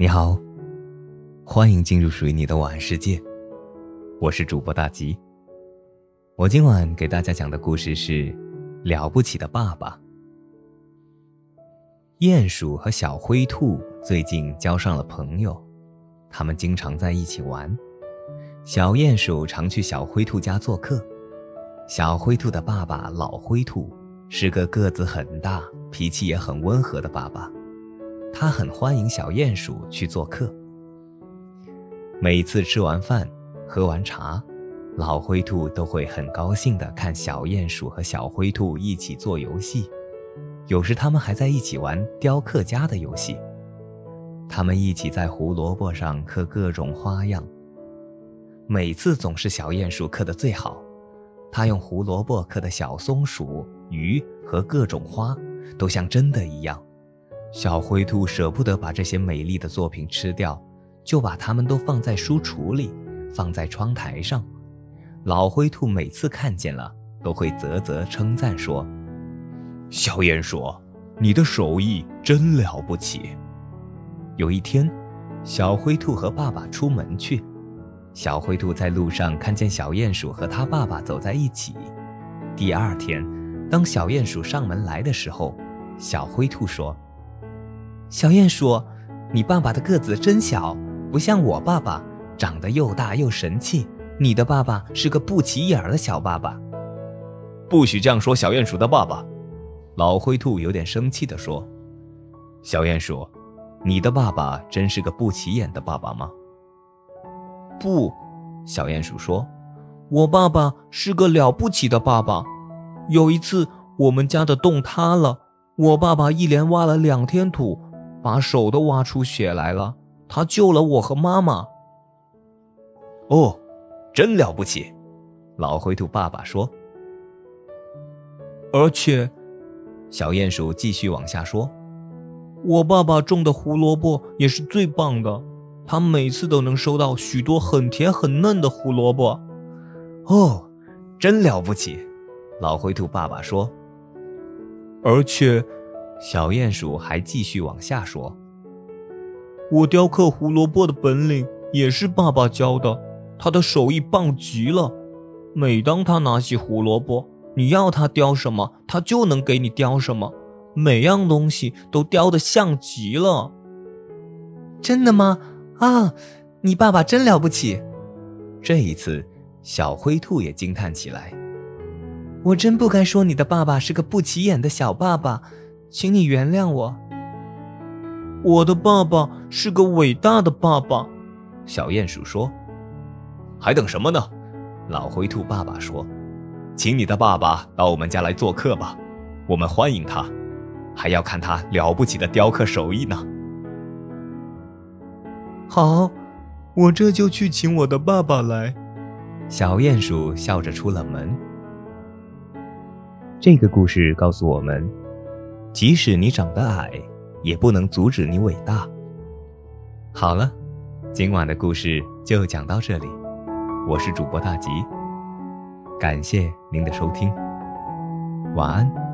你好，欢迎进入属于你的晚安世界。我是主播大吉。我今晚给大家讲的故事是《了不起的爸爸》。鼹鼠和小灰兔最近交上了朋友，他们经常在一起玩。小鼹鼠常去小灰兔家做客。小灰兔的爸爸老灰兔是个个子很大、脾气也很温和的爸爸。他很欢迎小鼹鼠去做客。每次吃完饭、喝完茶，老灰兔都会很高兴地看小鼹鼠和小灰兔一起做游戏。有时他们还在一起玩雕刻家的游戏。他们一起在胡萝卜上刻各种花样。每次总是小鼹鼠刻的最好，他用胡萝卜刻的小松鼠、鱼和各种花，都像真的一样。小灰兔舍不得把这些美丽的作品吃掉，就把它们都放在书橱里，放在窗台上。老灰兔每次看见了，都会啧啧称赞说：“小鼹鼠，你的手艺真了不起。”有一天，小灰兔和爸爸出门去，小灰兔在路上看见小鼹鼠和他爸爸走在一起。第二天，当小鼹鼠上门来的时候，小灰兔说。小鼹鼠，你爸爸的个子真小，不像我爸爸，长得又大又神气。你的爸爸是个不起眼的小爸爸。不许这样说小鼹鼠的爸爸！老灰兔有点生气地说：“小鼹鼠，你的爸爸真是个不起眼的爸爸吗？”不，小鼹鼠说：“我爸爸是个了不起的爸爸。有一次，我们家的洞塌了，我爸爸一连挖了两天土。”把手都挖出血来了，他救了我和妈妈。哦，真了不起！老灰兔爸爸说。而且，小鼹鼠继续往下说：“我爸爸种的胡萝卜也是最棒的，他每次都能收到许多很甜很嫩的胡萝卜。”哦，真了不起！老灰兔爸爸说。而且。小鼹鼠还继续往下说：“我雕刻胡萝卜的本领也是爸爸教的，他的手艺棒极了。每当他拿起胡萝卜，你要他雕什么，他就能给你雕什么，每样东西都雕得像极了。”真的吗？啊，你爸爸真了不起！这一次，小灰兔也惊叹起来：“我真不该说你的爸爸是个不起眼的小爸爸。”请你原谅我。我的爸爸是个伟大的爸爸，小鼹鼠说。还等什么呢？老灰兔爸爸说：“请你的爸爸到我们家来做客吧，我们欢迎他，还要看他了不起的雕刻手艺呢。”好，我这就去请我的爸爸来。小鼹鼠笑着出了门。这个故事告诉我们。即使你长得矮，也不能阻止你伟大。好了，今晚的故事就讲到这里。我是主播大吉，感谢您的收听，晚安。